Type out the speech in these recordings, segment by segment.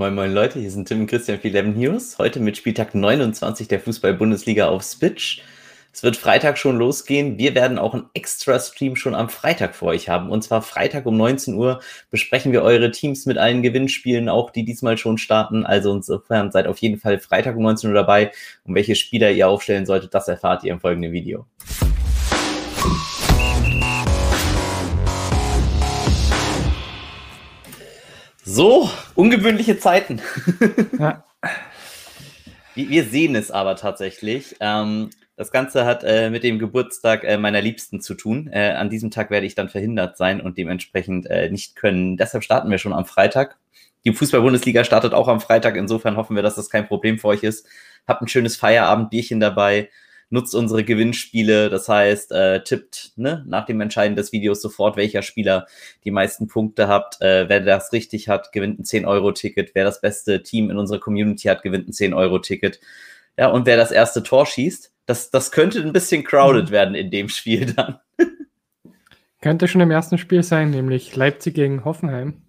Moin Moin Leute, hier sind Tim und Christian für Eleven Heroes. Heute mit Spieltag 29 der Fußball-Bundesliga auf Spitch. Es wird Freitag schon losgehen. Wir werden auch einen Extra-Stream schon am Freitag für euch haben. Und zwar Freitag um 19 Uhr besprechen wir eure Teams mit allen Gewinnspielen, auch die diesmal schon starten. Also insofern seid auf jeden Fall Freitag um 19 Uhr dabei. Und welche Spieler ihr aufstellen solltet, das erfahrt ihr im folgenden Video. So, ungewöhnliche Zeiten. Ja. Wir sehen es aber tatsächlich. Ähm, das Ganze hat äh, mit dem Geburtstag äh, meiner Liebsten zu tun. Äh, an diesem Tag werde ich dann verhindert sein und dementsprechend äh, nicht können. Deshalb starten wir schon am Freitag. Die Fußball-Bundesliga startet auch am Freitag. Insofern hoffen wir, dass das kein Problem für euch ist. Habt ein schönes Feierabendbierchen dabei nutzt unsere Gewinnspiele. Das heißt, äh, tippt ne, nach dem Entscheiden des Videos sofort, welcher Spieler die meisten Punkte habt. Äh, wer das richtig hat, gewinnt ein 10-Euro-Ticket. Wer das beste Team in unserer Community hat, gewinnt ein 10-Euro-Ticket. Ja, und wer das erste Tor schießt, das, das könnte ein bisschen crowded mhm. werden in dem Spiel dann. könnte schon im ersten Spiel sein, nämlich Leipzig gegen Hoffenheim.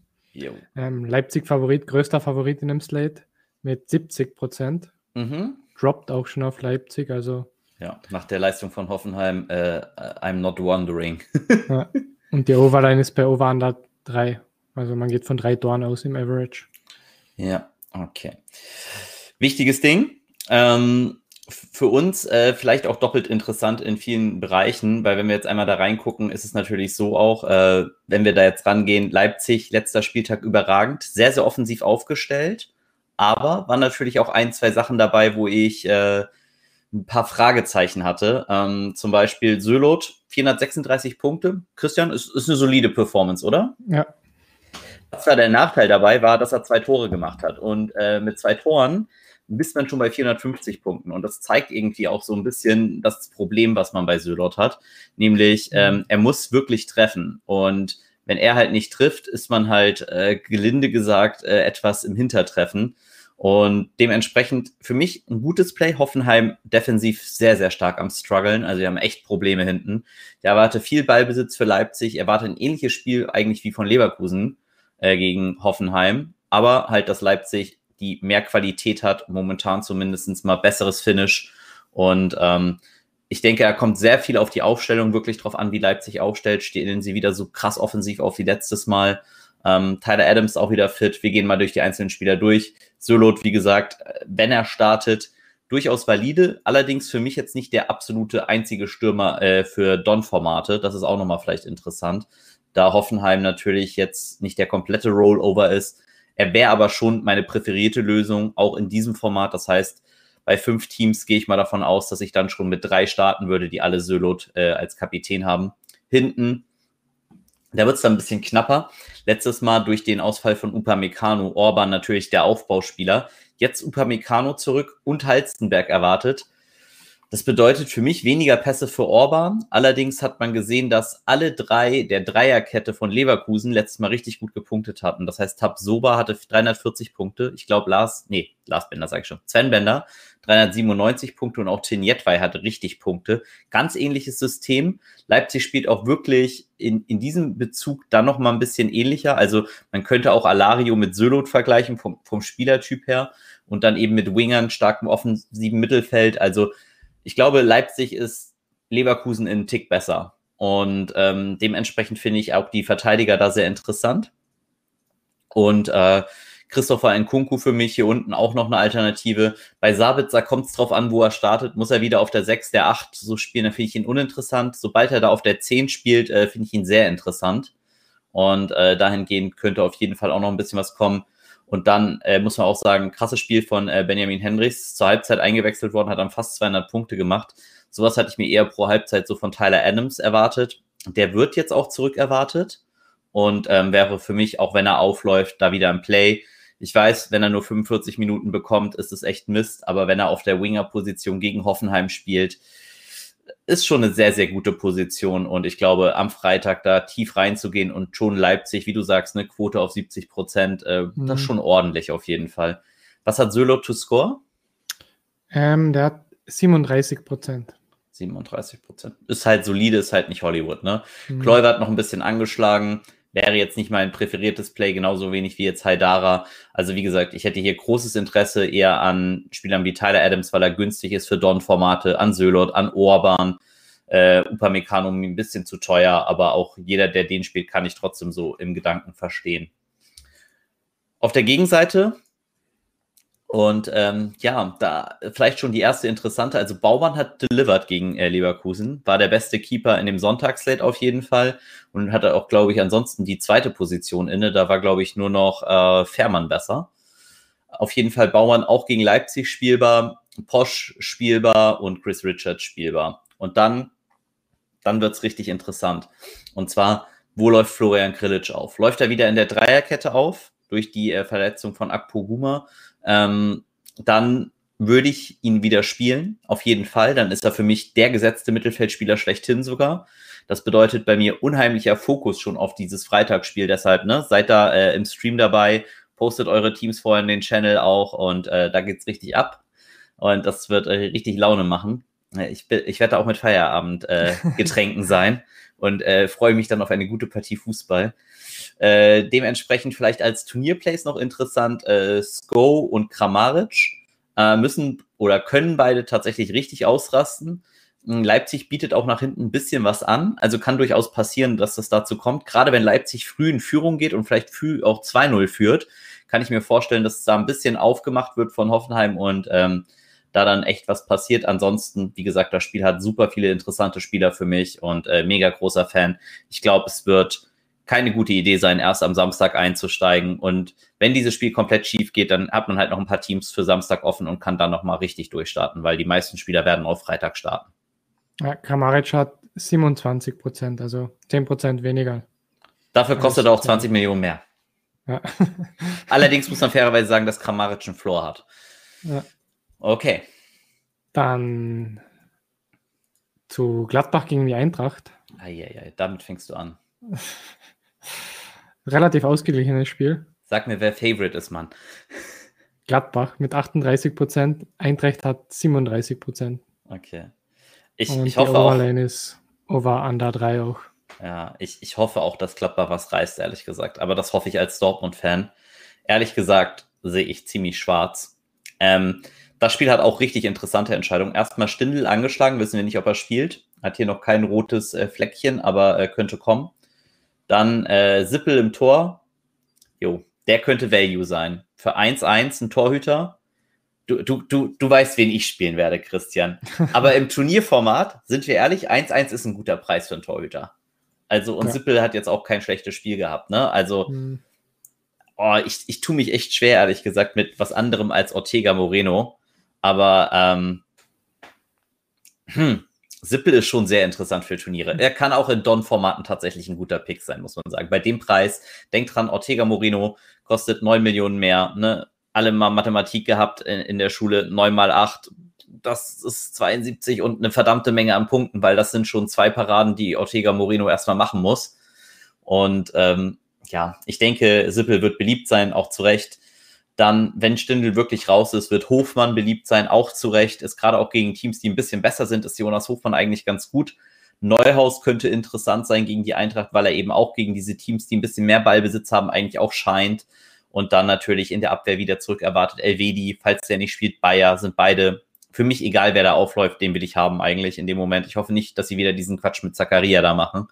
Ähm, Leipzig Favorit, größter Favorit in dem Slate mit 70 Prozent. Mhm. Droppt auch schon auf Leipzig, also ja, nach der Leistung von Hoffenheim, äh, I'm not wondering. ja. Und die Overline ist bei Over Under 3. Also man geht von drei Toren aus im Average. Ja, okay. Wichtiges Ding. Ähm, für uns äh, vielleicht auch doppelt interessant in vielen Bereichen, weil wenn wir jetzt einmal da reingucken, ist es natürlich so auch, äh, wenn wir da jetzt rangehen, Leipzig, letzter Spieltag überragend, sehr, sehr offensiv aufgestellt, aber waren natürlich auch ein, zwei Sachen dabei, wo ich äh, ein paar Fragezeichen hatte. Ähm, zum Beispiel Sölot, 436 Punkte. Christian, ist, ist eine solide Performance, oder? Ja. Was da der Nachteil dabei war, dass er zwei Tore gemacht hat. Und äh, mit zwei Toren bist man schon bei 450 Punkten. Und das zeigt irgendwie auch so ein bisschen das Problem, was man bei Sölot hat. Nämlich, mhm. ähm, er muss wirklich treffen. Und wenn er halt nicht trifft, ist man halt, äh, gelinde gesagt, äh, etwas im Hintertreffen. Und dementsprechend für mich ein gutes Play. Hoffenheim defensiv sehr, sehr stark am struggeln. Also, die haben echt Probleme hinten. Ich erwarte viel Ballbesitz für Leipzig. Erwarte ein ähnliches Spiel eigentlich wie von Leverkusen äh, gegen Hoffenheim. Aber halt, dass Leipzig die mehr Qualität hat, momentan zumindest mal besseres Finish. Und ähm, ich denke, er kommt sehr viel auf die Aufstellung wirklich drauf an, wie Leipzig aufstellt. Stehen sie wieder so krass offensiv auf wie letztes Mal. Ähm, Tyler Adams auch wieder fit. Wir gehen mal durch die einzelnen Spieler durch. Solot, wie gesagt, wenn er startet, durchaus valide. Allerdings für mich jetzt nicht der absolute einzige Stürmer äh, für Don-Formate. Das ist auch nochmal vielleicht interessant, da Hoffenheim natürlich jetzt nicht der komplette Rollover ist. Er wäre aber schon meine präferierte Lösung, auch in diesem Format. Das heißt, bei fünf Teams gehe ich mal davon aus, dass ich dann schon mit drei starten würde, die alle Sölot äh, als Kapitän haben. Hinten da wird es dann ein bisschen knapper. Letztes Mal durch den Ausfall von Upamecano, Orban natürlich der Aufbauspieler. Jetzt Upamecano zurück und Halstenberg erwartet. Das bedeutet für mich weniger Pässe für Orban. Allerdings hat man gesehen, dass alle drei der Dreierkette von Leverkusen letztes Mal richtig gut gepunktet hatten. Das heißt, Tab Soba hatte 340 Punkte. Ich glaube, Lars, nee, Lars Bender sage ich schon. Sven Bender 397 Punkte und auch Tin Jetwei hatte richtig Punkte. Ganz ähnliches System. Leipzig spielt auch wirklich in, in diesem Bezug dann noch mal ein bisschen ähnlicher. Also man könnte auch Alario mit Sölot vergleichen vom, vom Spielertyp her und dann eben mit Wingern, starkem offensiven Mittelfeld. Also ich glaube, Leipzig ist Leverkusen in Tick besser. Und ähm, dementsprechend finde ich auch die Verteidiger da sehr interessant. Und äh, Christopher Nkunku für mich hier unten auch noch eine Alternative. Bei Sabitzer kommt es drauf an, wo er startet. Muss er wieder auf der 6, der 8 so spielen, dann finde ich ihn uninteressant. Sobald er da auf der 10 spielt, äh, finde ich ihn sehr interessant. Und äh, dahingehend könnte auf jeden Fall auch noch ein bisschen was kommen. Und dann äh, muss man auch sagen, krasses Spiel von äh, Benjamin Hendricks, zur Halbzeit eingewechselt worden, hat dann fast 200 Punkte gemacht. Sowas hatte ich mir eher pro Halbzeit so von Tyler Adams erwartet. Der wird jetzt auch zurück erwartet und ähm, wäre für mich, auch wenn er aufläuft, da wieder im Play. Ich weiß, wenn er nur 45 Minuten bekommt, ist es echt Mist, aber wenn er auf der Winger-Position gegen Hoffenheim spielt, ist schon eine sehr, sehr gute Position und ich glaube, am Freitag da tief reinzugehen und schon Leipzig, wie du sagst, eine Quote auf 70 Prozent, äh, mhm. das ist schon ordentlich auf jeden Fall. Was hat Sölo to score? Ähm, der hat 37 Prozent. 37 Prozent. Ist halt solide, ist halt nicht Hollywood, ne? Mhm. Kluivert noch ein bisschen angeschlagen. Wäre jetzt nicht mein präferiertes Play, genauso wenig wie jetzt Haidara. Also wie gesagt, ich hätte hier großes Interesse eher an Spielern wie Tyler Adams, weil er günstig ist für Don-Formate, an Sölot, an Orban, äh, Upamecano ein bisschen zu teuer, aber auch jeder, der den spielt, kann ich trotzdem so im Gedanken verstehen. Auf der Gegenseite und ähm, ja, da vielleicht schon die erste interessante. Also Baumann hat delivered gegen äh, Leverkusen, war der beste Keeper in dem Sonntagsslate auf jeden Fall und hatte auch, glaube ich, ansonsten die zweite Position inne. Da war, glaube ich, nur noch äh, Fährmann besser. Auf jeden Fall Baumann auch gegen Leipzig spielbar, Posch spielbar und Chris Richards spielbar. Und dann, dann wird's richtig interessant. Und zwar, wo läuft Florian Krilic auf? Läuft er wieder in der Dreierkette auf durch die äh, Verletzung von Akpo Guma? Ähm, dann würde ich ihn wieder spielen, auf jeden Fall. Dann ist er für mich der gesetzte Mittelfeldspieler schlechthin sogar. Das bedeutet bei mir unheimlicher Fokus schon auf dieses Freitagsspiel. Deshalb, ne, seid da äh, im Stream dabei, postet eure Teams vorher in den Channel auch und äh, da geht's richtig ab. Und das wird äh, richtig Laune machen. Äh, ich, ich werde auch mit Feierabend äh, Getränken sein und äh, freue mich dann auf eine gute Partie Fußball. Äh, dementsprechend vielleicht als Turnierplays noch interessant, äh, Sko und Kramaric äh, müssen oder können beide tatsächlich richtig ausrasten. Hm, Leipzig bietet auch nach hinten ein bisschen was an, also kann durchaus passieren, dass das dazu kommt. Gerade wenn Leipzig früh in Führung geht und vielleicht früh auch 2-0 führt, kann ich mir vorstellen, dass da ein bisschen aufgemacht wird von Hoffenheim und ähm, da dann echt was passiert. Ansonsten, wie gesagt, das Spiel hat super viele interessante Spieler für mich und äh, mega großer Fan. Ich glaube, es wird keine gute Idee sein, erst am Samstag einzusteigen. Und wenn dieses Spiel komplett schief geht, dann hat man halt noch ein paar Teams für Samstag offen und kann dann nochmal richtig durchstarten, weil die meisten Spieler werden auf Freitag starten. Ja, Kramaric hat 27 Prozent, also 10 Prozent weniger. Dafür kostet er auch 20 Millionen mehr. Ja. Allerdings muss man fairerweise sagen, dass Kramaric einen Floor hat. Ja. Okay. Dann zu Gladbach gegen die Eintracht. Eieiei, damit fängst du an. Relativ ausgeglichenes Spiel. Sag mir, wer Favorite ist, Mann. Gladbach mit 38 Prozent, Eintracht hat 37 Prozent. Okay. Ich, Und ich hoffe auch. ist Over Under 3 auch. Ja, ich, ich hoffe auch, dass Gladbach was reißt, ehrlich gesagt. Aber das hoffe ich als Dortmund-Fan. Ehrlich gesagt sehe ich ziemlich schwarz. Ähm, das Spiel hat auch richtig interessante Entscheidungen. Erstmal Stindel angeschlagen, wissen wir nicht, ob er spielt. Hat hier noch kein rotes äh, Fleckchen, aber äh, könnte kommen. Dann äh, Sippel im Tor. Jo, der könnte Value sein. Für 1-1 ein Torhüter. Du, du, du, du weißt, wen ich spielen werde, Christian. Aber im Turnierformat, sind wir ehrlich, 1-1 ist ein guter Preis für einen Torhüter. Also, und ja. Sippel hat jetzt auch kein schlechtes Spiel gehabt, ne? Also, hm. oh, ich, ich tue mich echt schwer, ehrlich gesagt, mit was anderem als Ortega Moreno. Aber, ähm, hm, Sippel ist schon sehr interessant für Turniere. Er kann auch in Don-Formaten tatsächlich ein guter Pick sein, muss man sagen. Bei dem Preis, denkt dran, Ortega Moreno kostet 9 Millionen mehr. Ne? Alle mal Mathematik gehabt in, in der Schule, 9 mal 8. Das ist 72 und eine verdammte Menge an Punkten, weil das sind schon zwei Paraden, die Ortega Moreno erstmal machen muss. Und ähm, ja, ich denke, Sippel wird beliebt sein, auch zu Recht. Dann, wenn Stindl wirklich raus ist, wird Hofmann beliebt sein, auch zu Recht. Ist gerade auch gegen Teams, die ein bisschen besser sind, ist Jonas Hofmann eigentlich ganz gut. Neuhaus könnte interessant sein gegen die Eintracht, weil er eben auch gegen diese Teams, die ein bisschen mehr Ballbesitz haben, eigentlich auch scheint. Und dann natürlich in der Abwehr wieder zurück erwartet Elvedi, falls der nicht spielt, Bayer, sind beide für mich egal, wer da aufläuft, den will ich haben eigentlich in dem Moment. Ich hoffe nicht, dass sie wieder diesen Quatsch mit Zakaria da machen.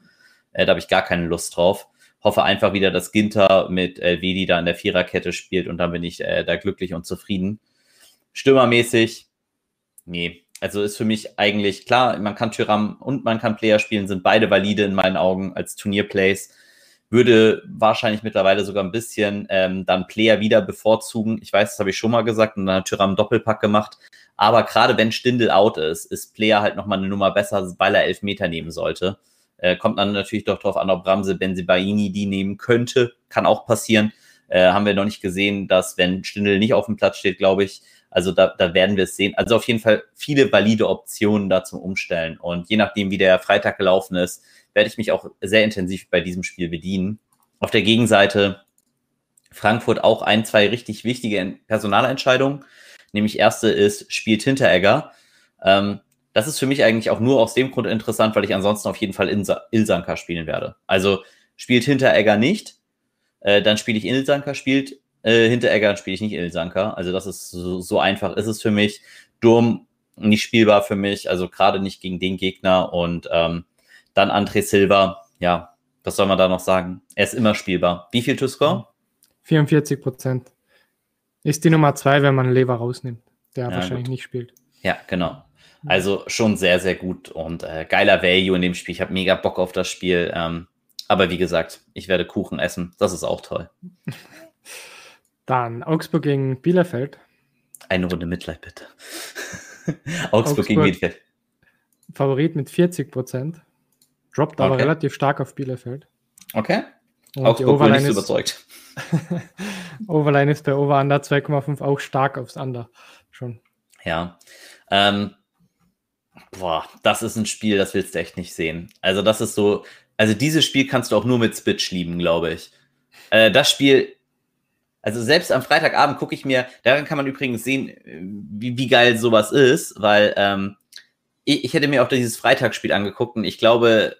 Äh, da habe ich gar keine Lust drauf hoffe einfach wieder, dass Ginter mit äh, Vedi da in der Viererkette spielt und dann bin ich äh, da glücklich und zufrieden. Stürmermäßig, nee. Also ist für mich eigentlich klar, man kann Tyram und man kann Player spielen, sind beide valide in meinen Augen als Turnierplays. Würde wahrscheinlich mittlerweile sogar ein bisschen ähm, dann Player wieder bevorzugen. Ich weiß, das habe ich schon mal gesagt und dann hat Tyram Doppelpack gemacht. Aber gerade wenn Stindel out ist, ist Player halt nochmal eine Nummer besser, weil er elf Meter nehmen sollte. Äh, kommt dann natürlich doch darauf an, ob Ramse Benzibaini die nehmen könnte. Kann auch passieren. Äh, haben wir noch nicht gesehen, dass wenn Stindel nicht auf dem Platz steht, glaube ich, also da, da werden wir es sehen. Also auf jeden Fall viele valide Optionen da zum Umstellen. Und je nachdem, wie der Freitag gelaufen ist, werde ich mich auch sehr intensiv bei diesem Spiel bedienen. Auf der Gegenseite Frankfurt auch ein, zwei richtig wichtige Personalentscheidungen. Nämlich erste ist, spielt Hinteregger. Ähm, das ist für mich eigentlich auch nur aus dem Grund interessant, weil ich ansonsten auf jeden Fall Ilsanka spielen werde. Also spielt Hinteregger nicht, äh, dann spiele ich Ilsanker, spielt äh, Hinteregger, dann spiele ich nicht Ilsanker. Also das ist so, so einfach ist es für mich. Durm nicht spielbar für mich, also gerade nicht gegen den Gegner und ähm, dann André Silva, ja, was soll man da noch sagen? Er ist immer spielbar. Wie viel to score? 44 Prozent. Ist die Nummer zwei, wenn man Lever rausnimmt, der ja, wahrscheinlich gut. nicht spielt. Ja, genau. Also schon sehr, sehr gut und äh, geiler Value in dem Spiel. Ich habe mega Bock auf das Spiel. Ähm, aber wie gesagt, ich werde Kuchen essen. Das ist auch toll. Dann Augsburg gegen Bielefeld. Eine Runde Mitleid, bitte. Augsburg, Augsburg, gegen Bielefeld. Favorit mit 40 Prozent. Droppt aber okay. relativ stark auf Bielefeld. Okay. Und Augsburg wurde nicht so überzeugt. Overline ist bei Over Under 2,5 auch stark aufs Under. Schon. Ja. Ähm, boah, das ist ein Spiel, das willst du echt nicht sehen. Also, das ist so, also dieses Spiel kannst du auch nur mit Spitch lieben, glaube ich. Äh, das Spiel, also selbst am Freitagabend gucke ich mir, daran kann man übrigens sehen, wie, wie geil sowas ist, weil ähm, ich, ich hätte mir auch dieses Freitagsspiel angeguckt und ich glaube,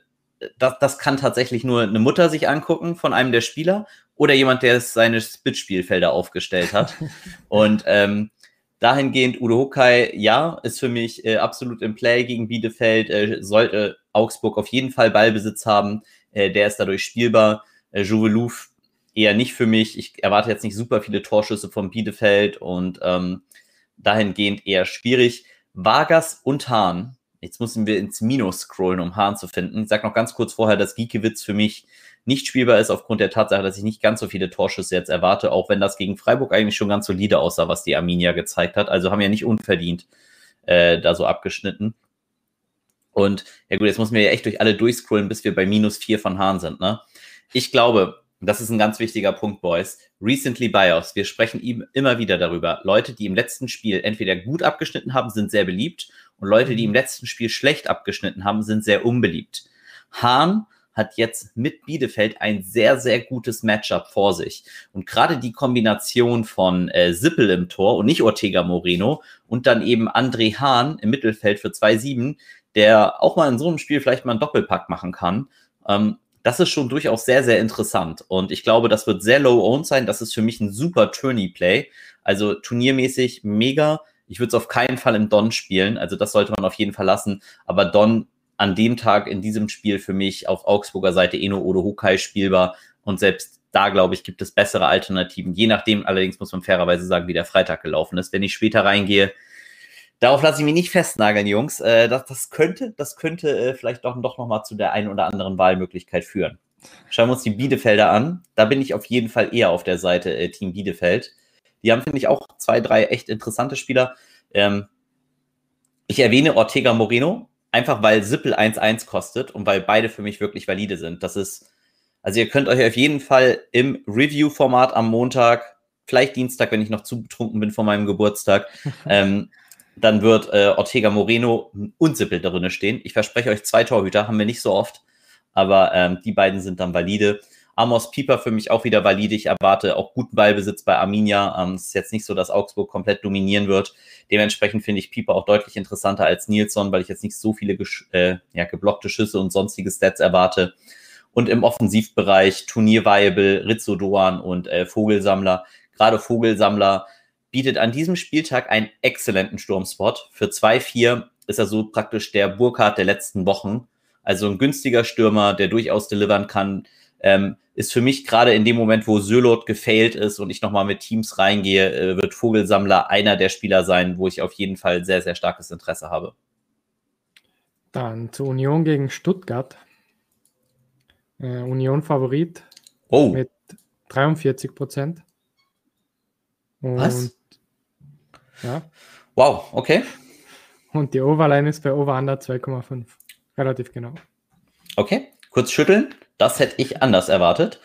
das, das kann tatsächlich nur eine Mutter sich angucken von einem der Spieler oder jemand, der seine Spitspielfelder aufgestellt hat. und ähm, dahingehend Udo Hokai, ja, ist für mich äh, absolut im Play gegen Bielefeld, äh, sollte Augsburg auf jeden Fall Ballbesitz haben, äh, der ist dadurch spielbar. Äh, Jouvelouf eher nicht für mich. Ich erwarte jetzt nicht super viele Torschüsse von Bielefeld und ähm, dahingehend eher schwierig. Vargas und Hahn Jetzt müssen wir ins Minus scrollen, um Hahn zu finden. Ich sage noch ganz kurz vorher, dass Giekewitz für mich nicht spielbar ist, aufgrund der Tatsache, dass ich nicht ganz so viele Torschüsse jetzt erwarte, auch wenn das gegen Freiburg eigentlich schon ganz solide aussah, was die Arminia gezeigt hat. Also haben ja nicht unverdient äh, da so abgeschnitten. Und ja gut, jetzt müssen wir ja echt durch alle durchscrollen, bis wir bei minus vier von Hahn sind. Ne? Ich glaube, das ist ein ganz wichtiger Punkt, Boys. Recently Bios. Wir sprechen ihm immer wieder darüber. Leute, die im letzten Spiel entweder gut abgeschnitten haben, sind sehr beliebt. Und Leute, die im mhm. letzten Spiel schlecht abgeschnitten haben, sind sehr unbeliebt. Hahn hat jetzt mit Bielefeld ein sehr, sehr gutes Matchup vor sich. Und gerade die Kombination von äh, Sippel im Tor und nicht Ortega Moreno und dann eben André Hahn im Mittelfeld für 2-7, der auch mal in so einem Spiel vielleicht mal einen Doppelpack machen kann, ähm, das ist schon durchaus sehr, sehr interessant. Und ich glaube, das wird sehr low-owned sein. Das ist für mich ein super Tourney-Play. Also turniermäßig mega. Ich würde es auf keinen Fall im Don spielen. Also das sollte man auf jeden Fall lassen. Aber Don an dem Tag in diesem Spiel für mich auf Augsburger Seite Eno oder Hokai spielbar. Und selbst da, glaube ich, gibt es bessere Alternativen. Je nachdem, allerdings muss man fairerweise sagen, wie der Freitag gelaufen ist. Wenn ich später reingehe, Darauf lasse ich mich nicht festnageln, Jungs. Äh, das, das könnte, das könnte äh, vielleicht doch, doch nochmal zu der einen oder anderen Wahlmöglichkeit führen. Schauen wir uns die Bielefelder an. Da bin ich auf jeden Fall eher auf der Seite äh, Team Bielefeld. Die haben, finde ich, auch zwei, drei echt interessante Spieler. Ähm, ich erwähne Ortega Moreno, einfach weil Sippel 1-1 kostet und weil beide für mich wirklich valide sind. Das ist, also ihr könnt euch auf jeden Fall im Review-Format am Montag, vielleicht Dienstag, wenn ich noch zu betrunken bin vor meinem Geburtstag, ähm, dann wird äh, Ortega Moreno und Sippel darin stehen. Ich verspreche euch, zwei Torhüter haben wir nicht so oft, aber ähm, die beiden sind dann valide. Amos Pieper für mich auch wieder valide. Ich erwarte auch guten Ballbesitz bei Arminia. Ähm, es ist jetzt nicht so, dass Augsburg komplett dominieren wird. Dementsprechend finde ich Pieper auch deutlich interessanter als Nilsson, weil ich jetzt nicht so viele äh, ja, geblockte Schüsse und sonstige Stats erwarte. Und im Offensivbereich Turnierviable, Rizzo Doan und äh, Vogelsammler. Gerade Vogelsammler bietet an diesem Spieltag einen exzellenten Sturmspot. Für 2-4 ist er so praktisch der Burkhardt der letzten Wochen. Also ein günstiger Stürmer, der durchaus delivern kann. Ähm, ist für mich gerade in dem Moment, wo Sölot gefailt ist und ich nochmal mit Teams reingehe, äh, wird Vogelsammler einer der Spieler sein, wo ich auf jeden Fall sehr, sehr starkes Interesse habe. Dann zur Union gegen Stuttgart. Äh, Union Favorit oh. mit 43 Prozent. Was? Ja. Wow, okay. Und die Overline ist bei Over Under 2,5. Relativ genau. Okay, kurz schütteln. Das hätte ich anders erwartet.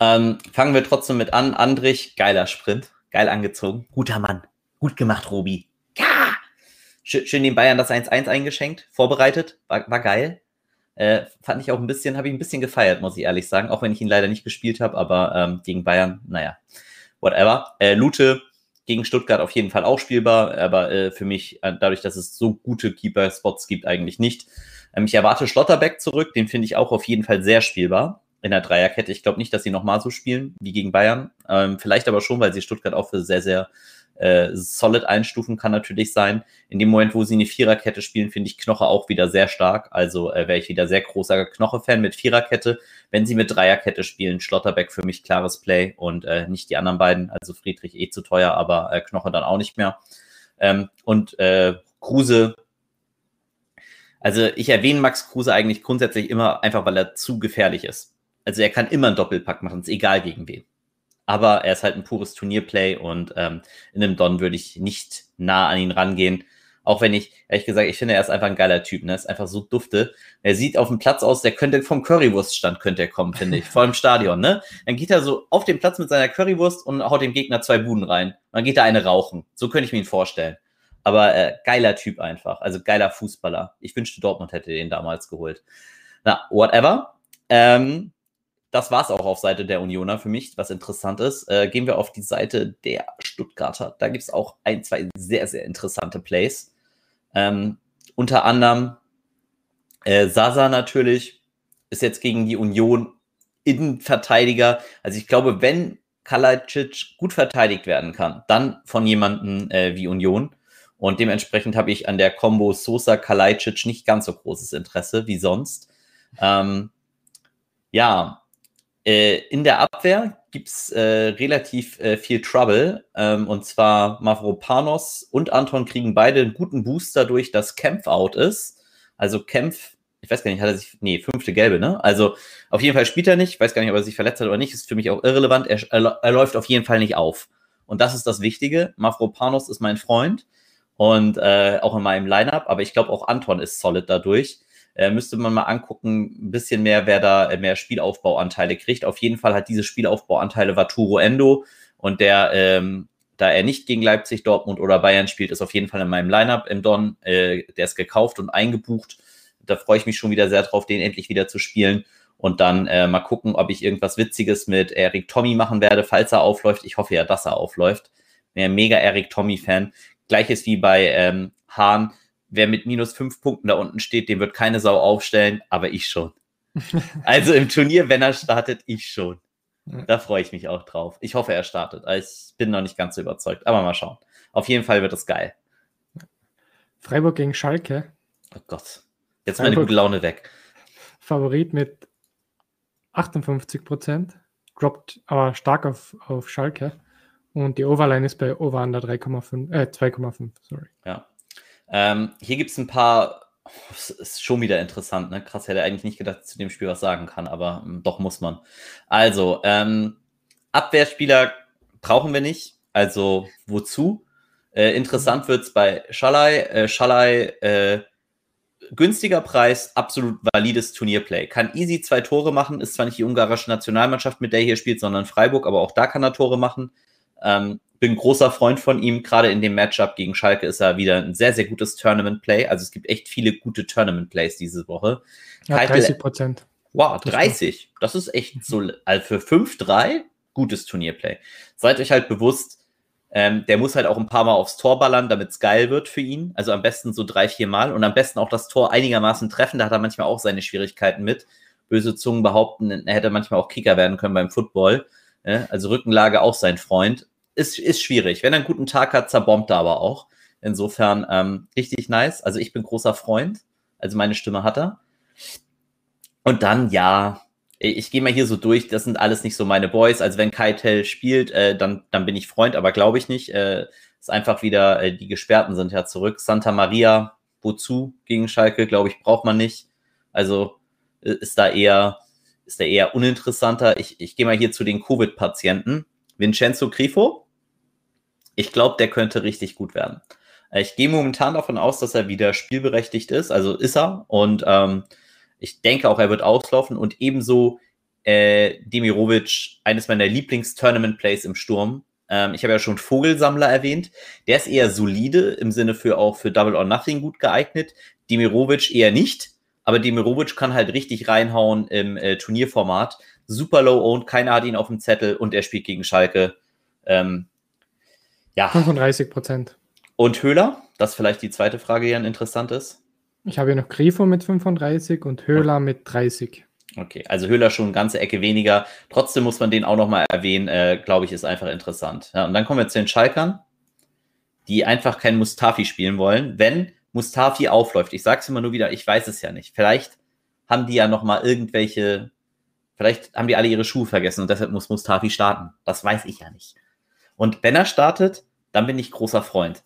Ähm, fangen wir trotzdem mit an. Andrich, geiler Sprint. Geil angezogen. Guter Mann. Gut gemacht, Robi. Ja! Schön den Bayern das 1-1 eingeschenkt. Vorbereitet. War, war geil. Äh, fand ich auch ein bisschen, habe ich ein bisschen gefeiert, muss ich ehrlich sagen. Auch wenn ich ihn leider nicht gespielt habe, aber ähm, gegen Bayern, naja, whatever. Äh, Lute gegen Stuttgart auf jeden Fall auch spielbar, aber äh, für mich, äh, dadurch, dass es so gute Keeper-Spots gibt, eigentlich nicht. Ähm, ich erwarte Schlotterbeck zurück, den finde ich auch auf jeden Fall sehr spielbar. in der Dreierkette. Ich glaube nicht, dass sie nochmal so spielen wie gegen Bayern. Ähm, vielleicht aber schon, weil sie Stuttgart auch für sehr, sehr äh, solid einstufen kann natürlich sein. In dem Moment, wo sie eine Viererkette spielen, finde ich Knoche auch wieder sehr stark. Also äh, wäre ich wieder sehr großer Knoche-Fan mit Viererkette. Wenn sie mit Dreierkette spielen, Schlotterbeck für mich klares Play und äh, nicht die anderen beiden. Also Friedrich eh zu teuer, aber äh, Knoche dann auch nicht mehr. Ähm, und äh, Kruse also ich erwähne Max Kruse eigentlich grundsätzlich immer einfach, weil er zu gefährlich ist. Also er kann immer einen Doppelpack machen, ist egal gegen wen. Aber er ist halt ein pures Turnierplay und ähm, in einem Don würde ich nicht nah an ihn rangehen. Auch wenn ich, ehrlich gesagt, ich finde, er ist einfach ein geiler Typ, ne? Ist einfach so dufte. Er sieht auf dem Platz aus, der könnte vom Currywurststand könnte er kommen, finde ich. Vor dem Stadion, ne? Dann geht er so auf den Platz mit seiner Currywurst und haut dem Gegner zwei Buden rein. Dann geht da eine rauchen. So könnte ich mir ihn vorstellen. Aber äh, geiler Typ einfach. Also geiler Fußballer. Ich wünschte, Dortmund hätte den damals geholt. Na, whatever. Ähm, das war's auch auf Seite der Unioner für mich, was interessant ist. Äh, gehen wir auf die Seite der Stuttgarter. Da gibt's auch ein, zwei sehr, sehr interessante Plays. Ähm, unter anderem äh, Sasa natürlich ist jetzt gegen die Union Innenverteidiger. Also ich glaube, wenn Kalajdzic gut verteidigt werden kann, dann von jemandem äh, wie Union. Und dementsprechend habe ich an der Combo Sosa Kalajdzic nicht ganz so großes Interesse wie sonst. Ähm, ja, äh, in der Abwehr gibt's äh, relativ äh, viel Trouble. Ähm, und zwar Mavropanos und Anton kriegen beide einen guten Booster durch, dass Kempf out ist. Also Kempf, ich weiß gar nicht, hat er sich, nee, fünfte Gelbe, ne? Also auf jeden Fall spielt er nicht. Ich weiß gar nicht, ob er sich verletzt hat oder nicht. Ist für mich auch irrelevant. Er, er, er läuft auf jeden Fall nicht auf. Und das ist das Wichtige. Mavropanos ist mein Freund und äh, auch in meinem Lineup, aber ich glaube auch Anton ist solid dadurch. Äh, müsste man mal angucken, ein bisschen mehr, wer da äh, mehr Spielaufbauanteile kriegt. Auf jeden Fall hat diese Spielaufbauanteile Vaturo Endo und der, ähm, da er nicht gegen Leipzig, Dortmund oder Bayern spielt, ist auf jeden Fall in meinem Lineup im Don. Äh, der ist gekauft und eingebucht. Da freue ich mich schon wieder sehr drauf, den endlich wieder zu spielen. Und dann äh, mal gucken, ob ich irgendwas Witziges mit Erik Tommy machen werde, falls er aufläuft. Ich hoffe ja, dass er aufläuft. Bin ja mega Erik Tommy-Fan. Gleiches wie bei ähm, Hahn. Wer mit minus fünf Punkten da unten steht, dem wird keine Sau aufstellen, aber ich schon. also im Turnier, wenn er startet, ich schon. Da freue ich mich auch drauf. Ich hoffe, er startet. Ich bin noch nicht ganz so überzeugt, aber mal schauen. Auf jeden Fall wird es geil. Freiburg gegen Schalke. Oh Gott. Jetzt Freiburg meine gute Laune weg. Favorit mit 58 Prozent. Droppt aber stark auf, auf Schalke. Und die Overline ist bei Over Under 3,5, äh, 2,5, sorry. Ja. Ähm, hier gibt es ein paar, das ist schon wieder interessant, ne? Krass, hätte eigentlich nicht gedacht, dass ich zu dem Spiel was sagen kann, aber ähm, doch muss man. Also, ähm, Abwehrspieler brauchen wir nicht, also wozu? Äh, interessant wird es bei Schalai. Äh, Schalai, äh, günstiger Preis, absolut valides Turnierplay. Kann easy zwei Tore machen, ist zwar nicht die ungarische Nationalmannschaft, mit der hier spielt, sondern Freiburg, aber auch da kann er Tore machen. Ähm, bin großer Freund von ihm. Gerade in dem Matchup gegen Schalke ist er wieder ein sehr, sehr gutes Tournament-Play. Also es gibt echt viele gute Tournament-Plays diese Woche. Ja, 30 Prozent. Wow, 30. Das ist echt so, also für 5-3 gutes Turnierplay. Seid euch halt bewusst, ähm, der muss halt auch ein paar Mal aufs Tor ballern, damit es geil wird für ihn. Also am besten so drei, vier Mal und am besten auch das Tor einigermaßen treffen. Da hat er manchmal auch seine Schwierigkeiten mit. Böse Zungen behaupten, er hätte manchmal auch Kicker werden können beim Football. Also Rückenlage auch sein Freund ist, ist schwierig. Wenn er einen guten Tag hat, zerbombt er aber auch. Insofern ähm, richtig nice. Also ich bin großer Freund. Also meine Stimme hat er. Und dann, ja, ich gehe mal hier so durch, das sind alles nicht so meine Boys. Also wenn Keitel spielt, äh, dann, dann bin ich Freund, aber glaube ich nicht. Äh, ist einfach wieder, äh, die Gesperrten sind ja zurück. Santa Maria, wozu gegen Schalke, glaube ich, braucht man nicht. Also äh, ist da eher, ist da eher uninteressanter. Ich, ich gehe mal hier zu den Covid-Patienten. Vincenzo Grifo, ich glaube, der könnte richtig gut werden. Äh, ich gehe momentan davon aus, dass er wieder spielberechtigt ist, also ist er. Und ähm, ich denke auch, er wird auslaufen. Und ebenso äh, Demirovic, eines meiner Lieblings-Tournament-Plays im Sturm. Ähm, ich habe ja schon Vogelsammler erwähnt. Der ist eher solide, im Sinne für auch für Double or Nothing gut geeignet. Demirovic eher nicht. Aber Demirovic kann halt richtig reinhauen im äh, Turnierformat. Super low owned, keiner hat ihn auf dem Zettel und er spielt gegen Schalke. Ähm, ja. 35 Prozent. Und Höhler? Das ist vielleicht die zweite Frage, die dann interessant ist. Ich habe hier noch Grifo mit 35 und Höhler mit 30. Okay, also Höhler schon eine ganze Ecke weniger. Trotzdem muss man den auch nochmal erwähnen, äh, glaube ich, ist einfach interessant. Ja, und dann kommen wir zu den Schalkern, die einfach kein Mustafi spielen wollen. Wenn Mustafi aufläuft, ich sage es immer nur wieder, ich weiß es ja nicht. Vielleicht haben die ja nochmal irgendwelche, vielleicht haben die alle ihre Schuhe vergessen und deshalb muss Mustafi starten. Das weiß ich ja nicht. Und wenn er startet, dann bin ich großer Freund.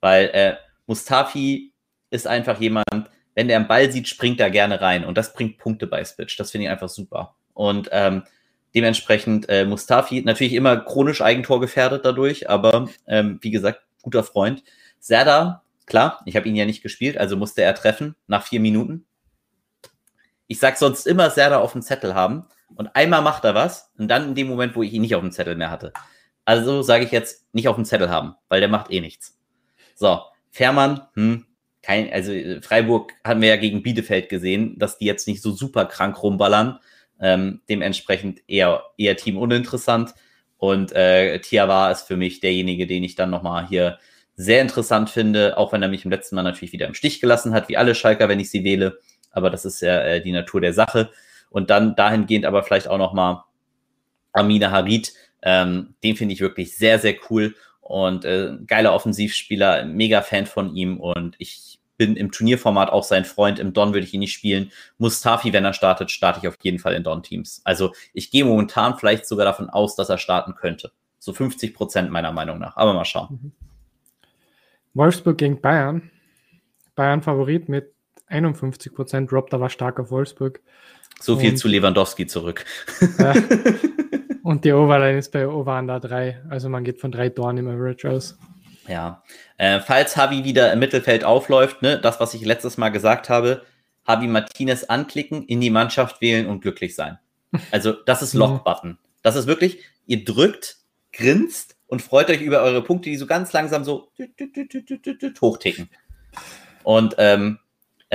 Weil äh, Mustafi ist einfach jemand, wenn der einen Ball sieht, springt er gerne rein. Und das bringt Punkte bei Switch. Das finde ich einfach super. Und ähm, dementsprechend äh, Mustafi natürlich immer chronisch Eigentor gefährdet dadurch, aber ähm, wie gesagt, guter Freund. Serda, klar, ich habe ihn ja nicht gespielt, also musste er treffen nach vier Minuten. Ich sag sonst immer Serda auf dem Zettel haben und einmal macht er was und dann in dem Moment, wo ich ihn nicht auf dem Zettel mehr hatte. Also sage ich jetzt nicht auf dem Zettel haben, weil der macht eh nichts. So, Fährmann, hm, kein, also äh, Freiburg haben wir ja gegen Bielefeld gesehen, dass die jetzt nicht so super krank rumballern. Ähm, dementsprechend eher, eher Team uninteressant. Und äh, Tiawa ist für mich derjenige, den ich dann nochmal hier sehr interessant finde, auch wenn er mich im letzten Mal natürlich wieder im Stich gelassen hat, wie alle Schalker, wenn ich sie wähle. Aber das ist ja äh, die Natur der Sache. Und dann dahingehend aber vielleicht auch nochmal Amina Harid. Ähm, den finde ich wirklich sehr, sehr cool und äh, geiler Offensivspieler, mega Fan von ihm und ich bin im Turnierformat auch sein Freund. Im Don würde ich ihn nicht spielen. Mustafi, wenn er startet, starte ich auf jeden Fall in Don-Teams. Also ich gehe momentan vielleicht sogar davon aus, dass er starten könnte. So 50 Prozent meiner Meinung nach. Aber mal schauen. Mhm. Wolfsburg gegen Bayern. Bayern Favorit mit 51 Prozent. Rob, da war stark auf Wolfsburg. So viel und, zu Lewandowski zurück. Ja. und die Overline ist bei Over 3. Also man geht von drei Toren im Average aus. Ja. Äh, falls Javi wieder im Mittelfeld aufläuft, ne, das, was ich letztes Mal gesagt habe, Javi Martinez anklicken, in die Mannschaft wählen und glücklich sein. Also, das ist mhm. Lock-Button. Das ist wirklich, ihr drückt, grinst und freut euch über eure Punkte, die so ganz langsam so hochticken. Und ähm,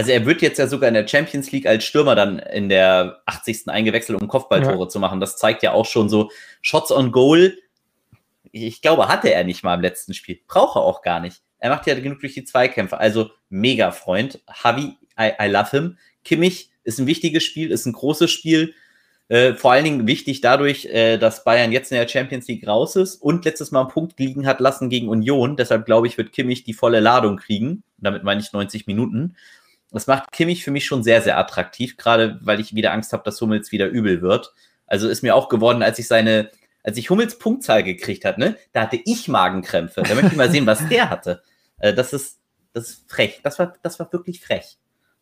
also er wird jetzt ja sogar in der Champions League als Stürmer dann in der 80. eingewechselt, um Kopfballtore ja. zu machen. Das zeigt ja auch schon so Shots on Goal ich glaube, hatte er nicht mal im letzten Spiel. Braucht er auch gar nicht. Er macht ja genug durch die Zweikämpfe. Also mega Freund. Javi, I, I love him. Kimmich ist ein wichtiges Spiel, ist ein großes Spiel. Äh, vor allen Dingen wichtig dadurch, äh, dass Bayern jetzt in der Champions League raus ist und letztes Mal einen Punkt liegen hat lassen gegen Union. Deshalb glaube ich, wird Kimmich die volle Ladung kriegen. Damit meine ich 90 Minuten. Das macht Kimmich für mich schon sehr, sehr attraktiv, gerade weil ich wieder Angst habe, dass Hummels wieder übel wird. Also ist mir auch geworden, als ich seine als ich Hummels Punktzahl gekriegt hat, ne, da hatte ich Magenkrämpfe. Da möchte ich mal sehen, was der hatte. Äh, das ist, das ist frech. Das war, das war wirklich frech.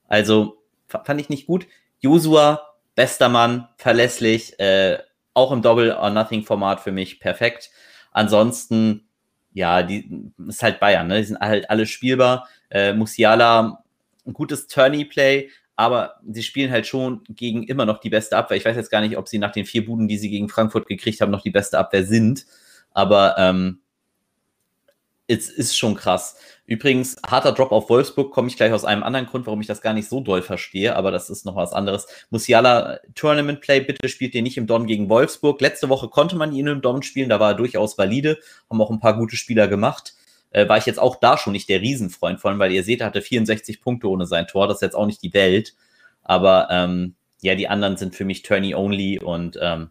Also fand ich nicht gut. Josua, bester Mann, verlässlich, äh, auch im Double or Nothing Format für mich perfekt. Ansonsten, ja, die ist halt Bayern, ne? Die sind halt alle spielbar. Äh, Musiala, ein gutes Tourney Play, aber sie spielen halt schon gegen immer noch die beste Abwehr. Ich weiß jetzt gar nicht, ob sie nach den vier Buden, die sie gegen Frankfurt gekriegt haben, noch die beste Abwehr sind. Aber ähm, es ist schon krass. Übrigens, harter Drop auf Wolfsburg komme ich gleich aus einem anderen Grund, warum ich das gar nicht so doll verstehe, aber das ist noch was anderes. Musiala Tournament Play, bitte spielt ihr nicht im Don gegen Wolfsburg. Letzte Woche konnte man ihn im Don spielen, da war er durchaus valide, haben auch ein paar gute Spieler gemacht äh, war ich jetzt auch da schon nicht der Riesenfreund von, weil ihr seht, er hatte 64 Punkte ohne sein Tor. Das ist jetzt auch nicht die Welt. Aber ähm, ja, die anderen sind für mich Turney only und ähm,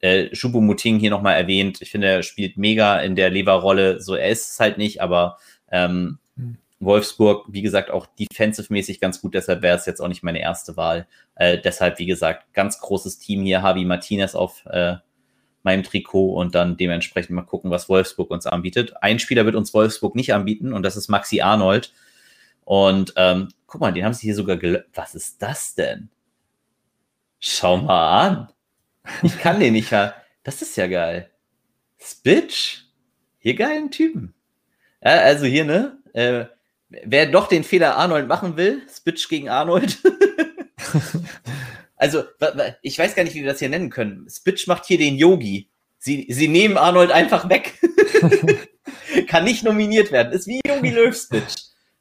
äh, Shubu Muting hier nochmal erwähnt. Ich finde, er spielt mega in der Leverrolle. So, er ist es halt nicht, aber ähm, mhm. Wolfsburg, wie gesagt, auch defensive-mäßig ganz gut, deshalb wäre es jetzt auch nicht meine erste Wahl. Äh, deshalb, wie gesagt, ganz großes Team hier. Javi Martinez auf äh, meinem Trikot und dann dementsprechend mal gucken, was Wolfsburg uns anbietet. Ein Spieler wird uns Wolfsburg nicht anbieten und das ist Maxi Arnold. Und ähm, guck mal, den haben sie hier sogar gelöst. Was ist das denn? Schau mal an. Ich kann den nicht. Das ist ja geil. Spitch. Hier geilen Typen. Ja, also hier, ne? Äh, wer doch den Fehler Arnold machen will, Spitch gegen Arnold. Also, ich weiß gar nicht, wie wir das hier nennen können. Spitch macht hier den Yogi. Sie, sie nehmen Arnold einfach weg. Kann nicht nominiert werden. Ist wie Yogi Löw Spitch.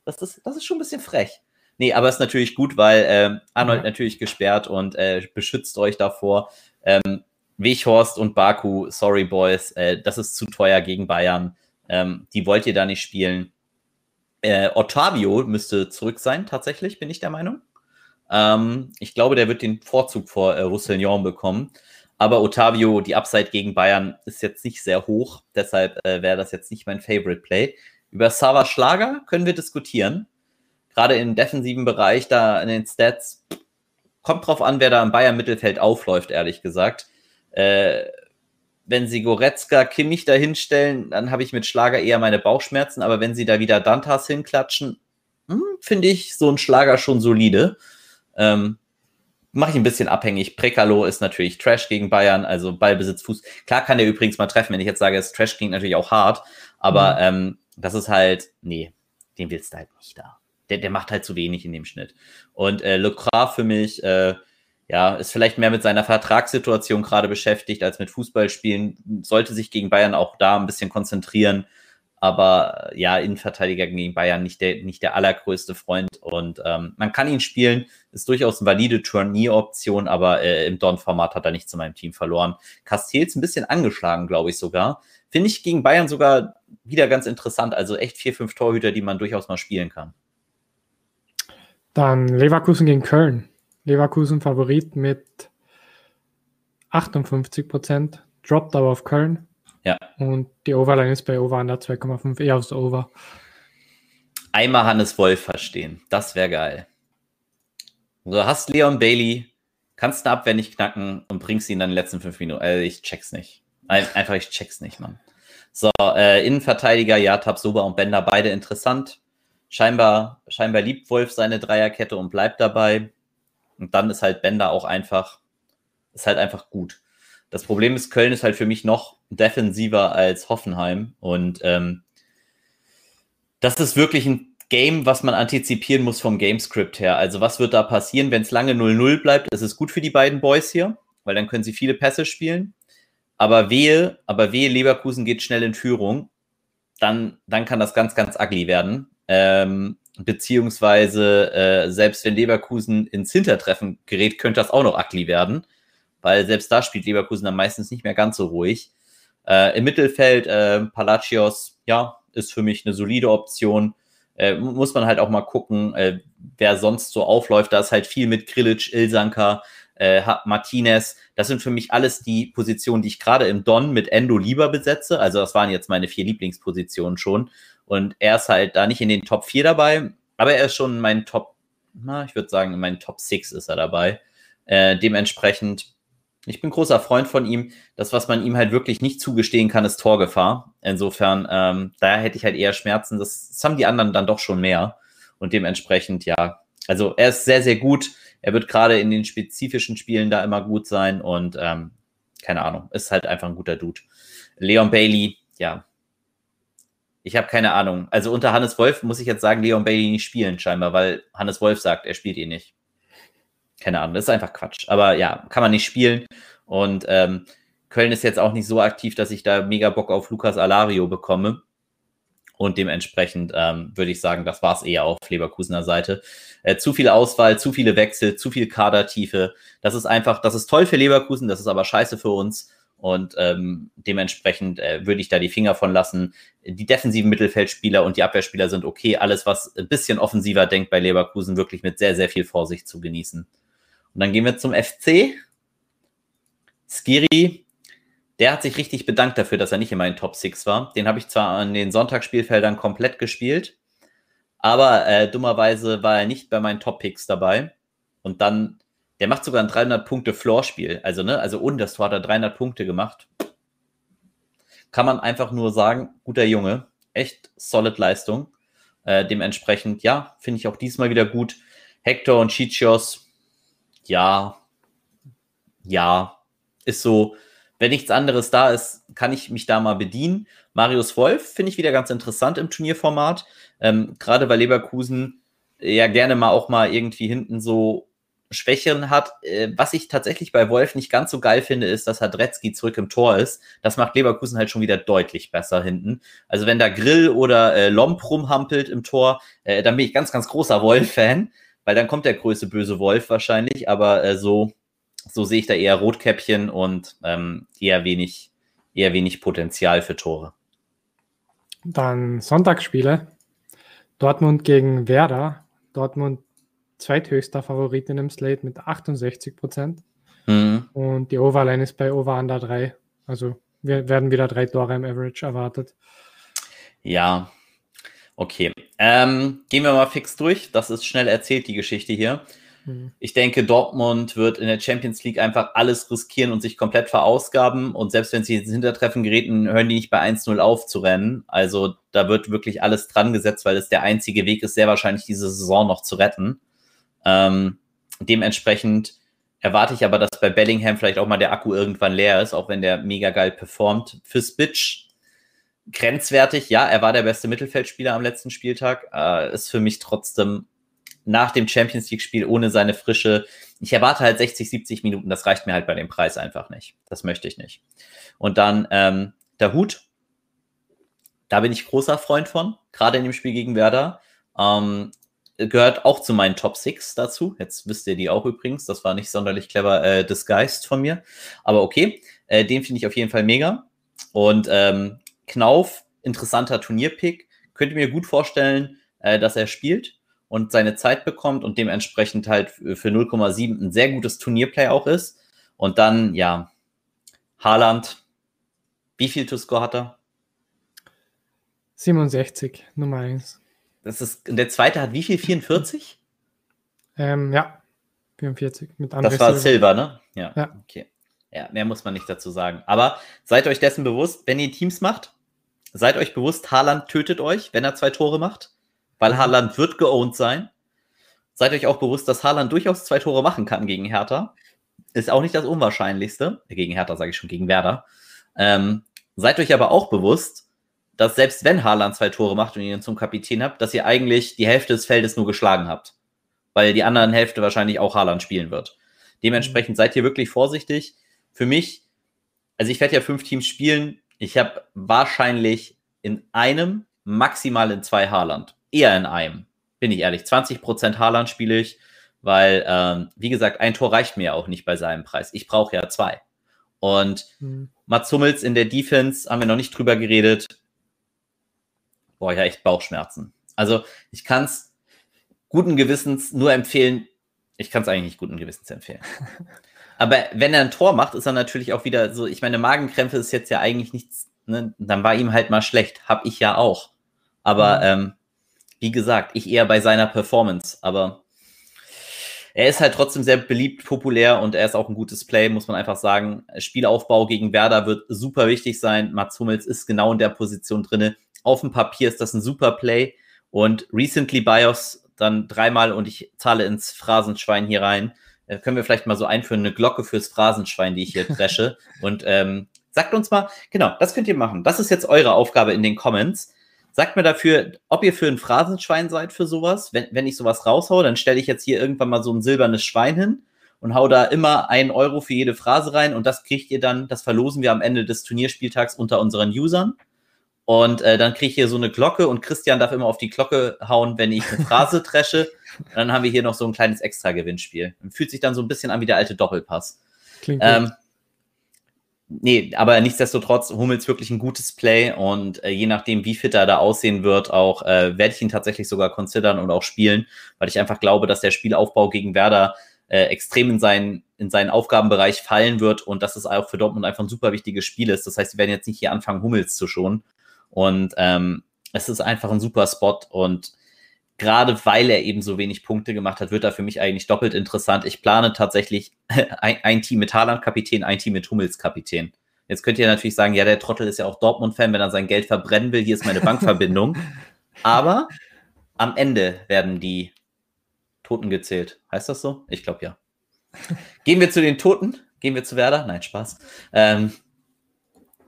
Das ist, das ist schon ein bisschen frech. Nee, aber ist natürlich gut, weil äh, Arnold natürlich gesperrt und äh, beschützt euch davor. Ähm, Weghorst und Baku, sorry Boys, äh, das ist zu teuer gegen Bayern. Ähm, die wollt ihr da nicht spielen. Äh, Ottavio müsste zurück sein, tatsächlich, bin ich der Meinung. Ähm, ich glaube, der wird den Vorzug vor äh, Roussillon bekommen. Aber Otavio, die Upside gegen Bayern ist jetzt nicht sehr hoch. Deshalb äh, wäre das jetzt nicht mein Favorite Play. Über Sava Schlager können wir diskutieren. Gerade im defensiven Bereich, da in den Stats, kommt drauf an, wer da im Bayern-Mittelfeld aufläuft, ehrlich gesagt. Äh, wenn sie Goretzka, Kimmich da hinstellen, dann habe ich mit Schlager eher meine Bauchschmerzen. Aber wenn sie da wieder Dantas hinklatschen, hm, finde ich so ein Schlager schon solide. Ähm, mache ich ein bisschen abhängig. Prekalo ist natürlich Trash gegen Bayern, also Ballbesitz, Fuß. Klar kann der übrigens mal treffen, wenn ich jetzt sage, es Trash klingt natürlich auch hart, aber mhm. ähm, das ist halt, nee, den willst du halt nicht da. Der, der macht halt zu wenig in dem Schnitt. Und äh, Lecras für mich, äh, ja, ist vielleicht mehr mit seiner Vertragssituation gerade beschäftigt als mit Fußballspielen, sollte sich gegen Bayern auch da ein bisschen konzentrieren aber äh, ja, Innenverteidiger gegen Bayern nicht der, nicht der allergrößte Freund. Und ähm, man kann ihn spielen, ist durchaus eine valide Turnieroption, aber äh, im Don-Format hat er nicht zu meinem Team verloren. Castells ein bisschen angeschlagen, glaube ich sogar. Finde ich gegen Bayern sogar wieder ganz interessant. Also echt vier, fünf Torhüter, die man durchaus mal spielen kann. Dann Leverkusen gegen Köln. Leverkusen Favorit mit 58 Prozent, droppt aber auf Köln. Ja. Und die Overline ist bei Over under 2,5 eher aufs Over. Einmal Hannes Wolf verstehen. Das wäre geil. Du hast Leon Bailey, kannst ihn abwendig knacken und bringst ihn dann in den letzten fünf Minuten. Also ich check's nicht. Einfach, ich check's nicht, Mann. So, äh, Innenverteidiger, ja, Tabsoba und Bender, beide interessant. Scheinbar, scheinbar liebt Wolf seine Dreierkette und bleibt dabei. Und dann ist halt Bender auch einfach, ist halt einfach gut. Das Problem ist, Köln ist halt für mich noch defensiver als Hoffenheim. Und ähm, das ist wirklich ein Game, was man antizipieren muss vom Gamescript her. Also was wird da passieren, wenn es lange 0-0 bleibt? Es ist gut für die beiden Boys hier, weil dann können sie viele Pässe spielen. Aber wehe, aber wehe, Leverkusen geht schnell in Führung. Dann, dann kann das ganz, ganz ugly werden. Ähm, beziehungsweise äh, selbst wenn Leverkusen ins Hintertreffen gerät, könnte das auch noch ugly werden weil selbst da spielt Leverkusen dann meistens nicht mehr ganz so ruhig. Äh, Im Mittelfeld, äh, Palacios, ja, ist für mich eine solide Option. Äh, muss man halt auch mal gucken, äh, wer sonst so aufläuft. Da ist halt viel mit Grilic, Ilsanka, äh, Martinez. Das sind für mich alles die Positionen, die ich gerade im Don mit Endo lieber besetze. Also das waren jetzt meine vier Lieblingspositionen schon. Und er ist halt da nicht in den Top 4 dabei, aber er ist schon in meinen Top, na, ich würde sagen, in meinen Top 6 ist er dabei. Äh, dementsprechend ich bin großer Freund von ihm. Das, was man ihm halt wirklich nicht zugestehen kann, ist Torgefahr. Insofern, ähm, da hätte ich halt eher Schmerzen. Das, das haben die anderen dann doch schon mehr. Und dementsprechend, ja, also er ist sehr, sehr gut. Er wird gerade in den spezifischen Spielen da immer gut sein und ähm, keine Ahnung, ist halt einfach ein guter Dude. Leon Bailey, ja. Ich habe keine Ahnung. Also unter Hannes Wolf muss ich jetzt sagen, Leon Bailey nicht spielen scheinbar, weil Hannes Wolf sagt, er spielt ihn nicht keine Ahnung, das ist einfach Quatsch. Aber ja, kann man nicht spielen. Und ähm, Köln ist jetzt auch nicht so aktiv, dass ich da mega Bock auf Lukas Alario bekomme. Und dementsprechend ähm, würde ich sagen, das war es eher auf Leverkusener Seite. Äh, zu viel Auswahl, zu viele Wechsel, zu viel Kadertiefe. Das ist einfach, das ist toll für Leverkusen, das ist aber scheiße für uns. Und ähm, dementsprechend äh, würde ich da die Finger von lassen. Die defensiven Mittelfeldspieler und die Abwehrspieler sind okay. Alles, was ein bisschen offensiver denkt bei Leverkusen, wirklich mit sehr, sehr viel Vorsicht zu genießen. Und dann gehen wir zum FC. Skiri, der hat sich richtig bedankt dafür, dass er nicht in meinen Top 6 war. Den habe ich zwar an den Sonntagsspielfeldern komplett gespielt, aber äh, dummerweise war er nicht bei meinen Top-Picks dabei. Und dann, der macht sogar ein 300-Punkte-Floor-Spiel. Also, ne, also ohne das Tor hat er 300 Punkte gemacht. Kann man einfach nur sagen, guter Junge, echt solid Leistung. Äh, dementsprechend, ja, finde ich auch diesmal wieder gut. Hector und Chichios, ja, ja, ist so, wenn nichts anderes da ist, kann ich mich da mal bedienen. Marius Wolf finde ich wieder ganz interessant im Turnierformat, ähm, gerade weil Leverkusen ja gerne mal auch mal irgendwie hinten so Schwächen hat. Äh, was ich tatsächlich bei Wolf nicht ganz so geil finde, ist, dass Hadretzky zurück im Tor ist. Das macht Leverkusen halt schon wieder deutlich besser hinten. Also wenn da Grill oder äh, Lomp rumhampelt im Tor, äh, dann bin ich ganz, ganz großer Wolf-Fan weil dann kommt der größte böse Wolf wahrscheinlich, aber äh, so, so sehe ich da eher Rotkäppchen und ähm, eher wenig, eher wenig Potenzial für Tore. Dann Sonntagsspiele. Dortmund gegen Werder. Dortmund zweithöchster Favorit in dem Slate mit 68 Prozent. Mhm. Und die Overline ist bei Over Under 3. Also wir werden wieder drei Tore im Average erwartet. Ja, okay. Ähm, gehen wir mal fix durch. Das ist schnell erzählt, die Geschichte hier. Mhm. Ich denke, Dortmund wird in der Champions League einfach alles riskieren und sich komplett verausgaben. Und selbst wenn sie ins Hintertreffen geraten, hören die nicht bei 1-0 auf zu rennen. Also da wird wirklich alles dran gesetzt, weil es der einzige Weg ist, sehr wahrscheinlich diese Saison noch zu retten. Ähm, dementsprechend erwarte ich aber, dass bei Bellingham vielleicht auch mal der Akku irgendwann leer ist, auch wenn der mega geil performt. Für Spitch grenzwertig, ja, er war der beste Mittelfeldspieler am letzten Spieltag, äh, ist für mich trotzdem nach dem Champions League-Spiel ohne seine Frische. Ich erwarte halt 60, 70 Minuten, das reicht mir halt bei dem Preis einfach nicht. Das möchte ich nicht. Und dann ähm, der Hut, da bin ich großer Freund von, gerade in dem Spiel gegen Werder. Ähm, gehört auch zu meinen Top 6 dazu. Jetzt wisst ihr die auch übrigens. Das war nicht sonderlich clever äh, disguised von mir. Aber okay, äh, den finde ich auf jeden Fall mega. Und ähm, Knauf, interessanter Turnierpick. Könnte mir gut vorstellen, äh, dass er spielt und seine Zeit bekommt und dementsprechend halt für 0,7 ein sehr gutes Turnierplay auch ist. Und dann, ja, Haaland. Wie viel To-Score hat er? 67, Nummer 1. Das ist, der zweite hat wie viel? 44? Ähm, ja, 44. Mit das war Silber, Silber ne? Ja. ja. Okay. Ja, mehr muss man nicht dazu sagen. Aber seid euch dessen bewusst, wenn ihr Teams macht, seid euch bewusst, Haaland tötet euch, wenn er zwei Tore macht, weil mhm. Haaland wird geowned sein. Seid euch auch bewusst, dass Haaland durchaus zwei Tore machen kann gegen Hertha. Ist auch nicht das Unwahrscheinlichste. Gegen Hertha sage ich schon, gegen Werder. Ähm, seid euch aber auch bewusst, dass selbst wenn Haaland zwei Tore macht und ihr ihn zum Kapitän habt, dass ihr eigentlich die Hälfte des Feldes nur geschlagen habt. Weil die anderen Hälfte wahrscheinlich auch Haaland spielen wird. Dementsprechend mhm. seid ihr wirklich vorsichtig. Für mich, also ich werde ja fünf Teams spielen. Ich habe wahrscheinlich in einem, maximal in zwei Haaland. Eher in einem, bin ich ehrlich. 20% Haaland spiele ich, weil, ähm, wie gesagt, ein Tor reicht mir ja auch nicht bei seinem Preis. Ich brauche ja zwei. Und mhm. Mats Hummels in der Defense haben wir noch nicht drüber geredet boah, ja, echt Bauchschmerzen. Also ich kann es guten Gewissens nur empfehlen, ich kann es eigentlich nicht guten Gewissens empfehlen. Aber wenn er ein Tor macht, ist er natürlich auch wieder so, ich meine, Magenkrämpfe ist jetzt ja eigentlich nichts, ne? dann war ihm halt mal schlecht, hab ich ja auch. Aber mhm. ähm, wie gesagt, ich eher bei seiner Performance, aber er ist halt trotzdem sehr beliebt, populär und er ist auch ein gutes Play, muss man einfach sagen. Spielaufbau gegen Werder wird super wichtig sein. Mats Hummels ist genau in der Position drinne auf dem Papier ist das ein super Play. Und Recently BIOS dann dreimal und ich zahle ins Phrasenschwein hier rein. Äh, können wir vielleicht mal so einführen, eine Glocke fürs Phrasenschwein, die ich hier dresche. und ähm, sagt uns mal, genau, das könnt ihr machen. Das ist jetzt eure Aufgabe in den Comments. Sagt mir dafür, ob ihr für ein Phrasenschwein seid für sowas. Wenn, wenn ich sowas raushaue, dann stelle ich jetzt hier irgendwann mal so ein silbernes Schwein hin und hau da immer einen Euro für jede Phrase rein und das kriegt ihr dann, das verlosen wir am Ende des Turnierspieltags unter unseren Usern. Und äh, dann kriege ich hier so eine Glocke und Christian darf immer auf die Glocke hauen, wenn ich eine Phrase dresche. dann haben wir hier noch so ein kleines Extra-Gewinnspiel. Fühlt sich dann so ein bisschen an wie der alte Doppelpass. Klingt ähm, Nee, aber nichtsdestotrotz, Hummels wirklich ein gutes Play und äh, je nachdem, wie fit er da aussehen wird, auch äh, werde ich ihn tatsächlich sogar considern und auch spielen, weil ich einfach glaube, dass der Spielaufbau gegen Werder äh, extrem in seinen, in seinen Aufgabenbereich fallen wird und dass es auch für Dortmund einfach ein super wichtiges Spiel ist. Das heißt, sie werden jetzt nicht hier anfangen, Hummels zu schonen. Und ähm, es ist einfach ein super Spot und gerade weil er eben so wenig Punkte gemacht hat, wird er für mich eigentlich doppelt interessant. Ich plane tatsächlich ein, ein Team mit Haaland-Kapitän, ein Team mit Hummels-Kapitän. Jetzt könnt ihr natürlich sagen, ja, der Trottel ist ja auch Dortmund-Fan, wenn er sein Geld verbrennen will. Hier ist meine Bankverbindung. Aber am Ende werden die Toten gezählt. Heißt das so? Ich glaube ja. Gehen wir zu den Toten. Gehen wir zu Werder. Nein, Spaß. Ähm,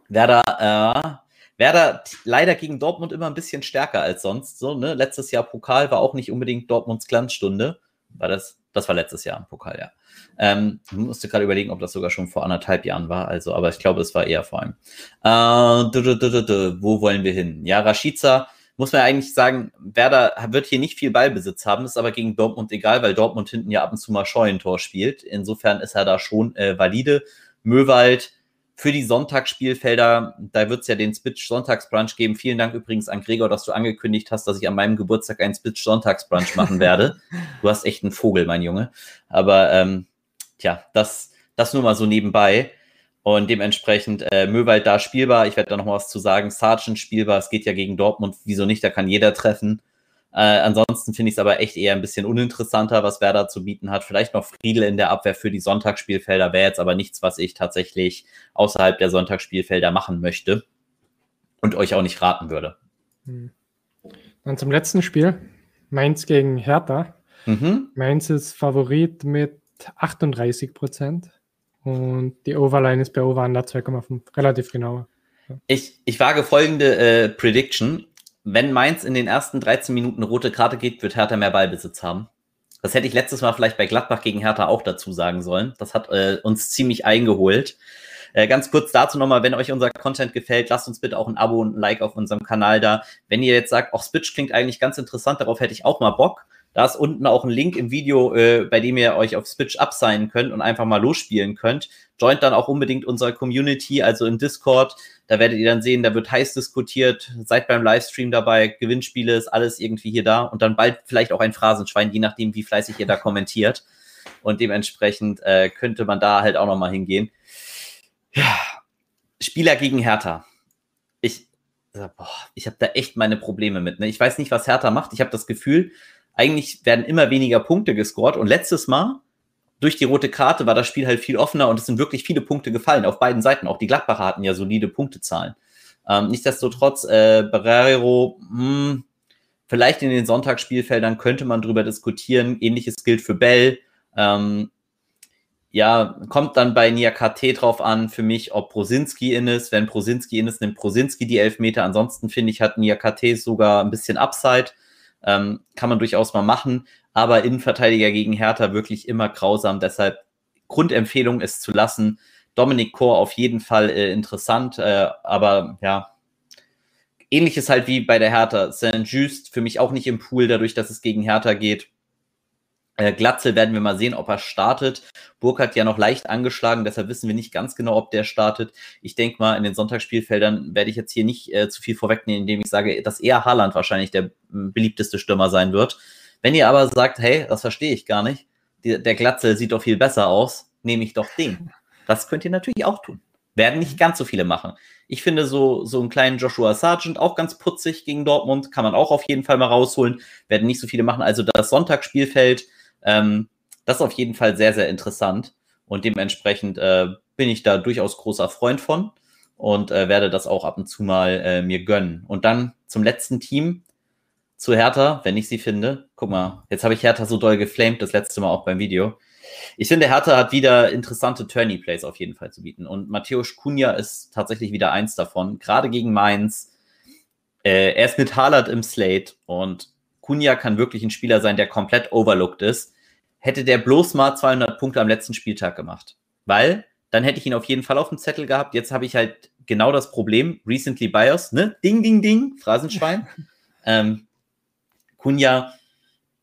Werder, äh, Werder leider gegen Dortmund immer ein bisschen stärker als sonst. So, ne? Letztes Jahr Pokal war auch nicht unbedingt Dortmunds Glanzstunde. War das? Das war letztes Jahr im Pokal, ja. Ähm, musste gerade überlegen, ob das sogar schon vor anderthalb Jahren war. Also, aber ich glaube, es war eher vor allem. Äh, du, du, du, wo wollen wir hin? Ja, Rashica muss man eigentlich sagen, Werder wird hier nicht viel Ballbesitz haben, ist aber gegen Dortmund egal, weil Dortmund hinten ja ab und zu mal Scheunentor spielt. Insofern ist er da schon äh, valide. Möwald für die Sonntagsspielfelder, da wird es ja den Spitch Sonntagsbrunch geben. Vielen Dank übrigens an Gregor, dass du angekündigt hast, dass ich an meinem Geburtstag einen Spitch Sonntagsbrunch machen werde. du hast echt einen Vogel, mein Junge. Aber ähm, tja, das, das nur mal so nebenbei. Und dementsprechend äh, Möwald da spielbar. Ich werde da noch mal was zu sagen. Sargent spielbar. Es geht ja gegen Dortmund. Wieso nicht? Da kann jeder treffen. Äh, ansonsten finde ich es aber echt eher ein bisschen uninteressanter, was Werder zu bieten hat. Vielleicht noch Friedel in der Abwehr für die Sonntagsspielfelder wäre jetzt aber nichts, was ich tatsächlich außerhalb der Sonntagsspielfelder machen möchte und euch auch nicht raten würde. Hm. Dann zum letzten Spiel. Mainz gegen Hertha. Mhm. Mainz ist Favorit mit 38 Prozent und die Overline ist bei Over Under 2,5. Relativ genau. Ich, ich wage folgende äh, Prediction wenn Mainz in den ersten 13 Minuten rote Karte geht, wird Hertha mehr Ballbesitz haben. Das hätte ich letztes Mal vielleicht bei Gladbach gegen Hertha auch dazu sagen sollen. Das hat äh, uns ziemlich eingeholt. Äh, ganz kurz dazu nochmal, wenn euch unser Content gefällt, lasst uns bitte auch ein Abo und ein Like auf unserem Kanal da. Wenn ihr jetzt sagt, auch Spitch klingt eigentlich ganz interessant, darauf hätte ich auch mal Bock, da ist unten auch ein Link im Video, äh, bei dem ihr euch auf Switch absignen könnt und einfach mal losspielen könnt. Joint dann auch unbedingt unsere Community, also in Discord. Da werdet ihr dann sehen, da wird heiß diskutiert. Seid beim Livestream dabei. Gewinnspiele ist alles irgendwie hier da. Und dann bald vielleicht auch ein Phrasenschwein, je nachdem, wie fleißig ihr da kommentiert. Und dementsprechend äh, könnte man da halt auch nochmal hingehen. Ja, Spieler gegen Hertha. Ich, boah, ich habe da echt meine Probleme mit. Ne? Ich weiß nicht, was Hertha macht. Ich habe das Gefühl, eigentlich werden immer weniger Punkte gescored. Und letztes Mal, durch die rote Karte, war das Spiel halt viel offener und es sind wirklich viele Punkte gefallen auf beiden Seiten. Auch die Gladbacher hatten ja solide Punktezahlen. Ähm, nichtsdestotrotz, äh, Barrero, mh, hm, vielleicht in den Sonntagsspielfeldern könnte man drüber diskutieren. Ähnliches gilt für Bell. Ähm, ja, kommt dann bei Niakate drauf an, für mich, ob Prosinski in ist. Wenn Prosinski in ist, nimmt Prosinski die Elfmeter. Ansonsten finde ich, hat Niakate sogar ein bisschen Upside. Ähm, kann man durchaus mal machen, aber Innenverteidiger gegen Hertha wirklich immer grausam. Deshalb Grundempfehlung ist zu lassen. Dominik Kor auf jeden Fall äh, interessant, äh, aber ja, ähnliches halt wie bei der Hertha. St. Just für mich auch nicht im Pool, dadurch, dass es gegen Hertha geht. Äh, Glatzel werden wir mal sehen, ob er startet. Burkhardt ja noch leicht angeschlagen, deshalb wissen wir nicht ganz genau, ob der startet. Ich denke mal, in den Sonntagsspielfeldern werde ich jetzt hier nicht äh, zu viel vorwegnehmen, indem ich sage, dass eher Haaland wahrscheinlich der beliebteste Stürmer sein wird. Wenn ihr aber sagt, hey, das verstehe ich gar nicht, die, der Glatzel sieht doch viel besser aus, nehme ich doch den. Das könnt ihr natürlich auch tun. Werden nicht ganz so viele machen. Ich finde so, so einen kleinen Joshua Sargent auch ganz putzig gegen Dortmund, kann man auch auf jeden Fall mal rausholen. Werden nicht so viele machen. Also das Sonntagsspielfeld, ähm, das ist auf jeden Fall sehr, sehr interessant. Und dementsprechend äh, bin ich da durchaus großer Freund von und äh, werde das auch ab und zu mal äh, mir gönnen. Und dann zum letzten Team, zu Hertha, wenn ich sie finde. Guck mal, jetzt habe ich Hertha so doll geflamed, das letzte Mal auch beim Video. Ich finde, Hertha hat wieder interessante Tourney-Plays auf jeden Fall zu bieten. Und Matthäus Kunja ist tatsächlich wieder eins davon. Gerade gegen Mainz. Äh, er ist mit Haaland im Slate und Kunja kann wirklich ein Spieler sein, der komplett overlooked ist. Hätte der bloß mal 200 Punkte am letzten Spieltag gemacht. Weil dann hätte ich ihn auf jeden Fall auf dem Zettel gehabt. Jetzt habe ich halt genau das Problem. Recently Bios, ne? Ding, ding, ding, Phrasenschwein. ähm, Kunja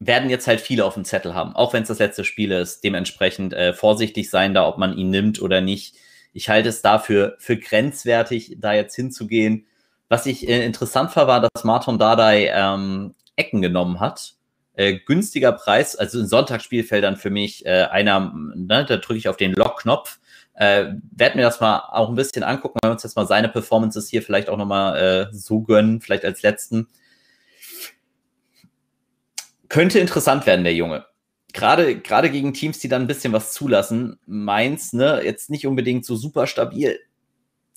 werden jetzt halt viele auf dem Zettel haben, auch wenn es das letzte Spiel ist. Dementsprechend äh, vorsichtig sein da, ob man ihn nimmt oder nicht. Ich halte es dafür für grenzwertig, da jetzt hinzugehen. Was ich äh, interessant fand, war, dass Martin Dardai ähm, Ecken genommen hat. Äh, günstiger Preis, also in Sonntagsspielfeldern für mich äh, einer, ne, da drücke ich auf den Lock-Knopf. Äh, werd mir das mal auch ein bisschen angucken, wenn wir uns jetzt mal seine Performances hier vielleicht auch nochmal äh, so gönnen, vielleicht als letzten. Könnte interessant werden, der Junge. Gerade, gerade gegen Teams, die dann ein bisschen was zulassen. Mainz, ne, jetzt nicht unbedingt so super stabil.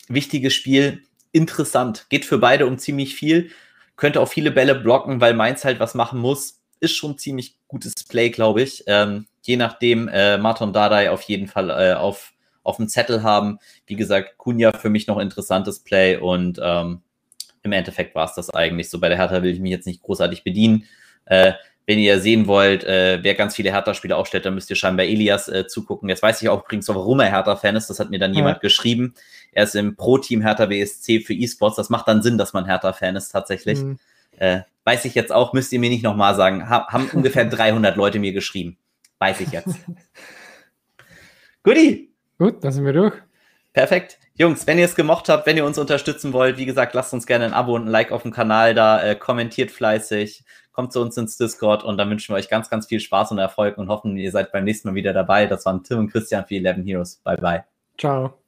Wichtiges Spiel, interessant. Geht für beide um ziemlich viel. Könnte auch viele Bälle blocken, weil Mainz halt was machen muss. Ist schon ziemlich gutes Play, glaube ich. Ähm, je nachdem, äh, Martin Dardai auf jeden Fall äh, auf, auf dem Zettel haben. Wie gesagt, Kunja für mich noch interessantes Play und ähm, im Endeffekt war es das eigentlich so. Bei der Hertha will ich mich jetzt nicht großartig bedienen. Äh, wenn ihr sehen wollt, äh, wer ganz viele Hertha-Spiele aufstellt, dann müsst ihr scheinbar Elias äh, zugucken. Jetzt weiß ich auch übrigens, warum er Hertha-Fan ist. Das hat mir dann ja. jemand geschrieben. Er ist im Pro-Team Hertha WSC für E-Sports. Das macht dann Sinn, dass man Hertha-Fan ist tatsächlich. Mhm. Äh, weiß ich jetzt auch, müsst ihr mir nicht nochmal sagen. Ha haben ungefähr 300 Leute mir geschrieben. Weiß ich jetzt. Guti. Gut, dann sind wir durch. Perfekt. Jungs, wenn ihr es gemocht habt, wenn ihr uns unterstützen wollt, wie gesagt, lasst uns gerne ein Abo und ein Like auf dem Kanal da, äh, kommentiert fleißig, kommt zu uns ins Discord und dann wünschen wir euch ganz, ganz viel Spaß und Erfolg und hoffen, ihr seid beim nächsten Mal wieder dabei. Das waren Tim und Christian für 11 Heroes. Bye, bye. Ciao.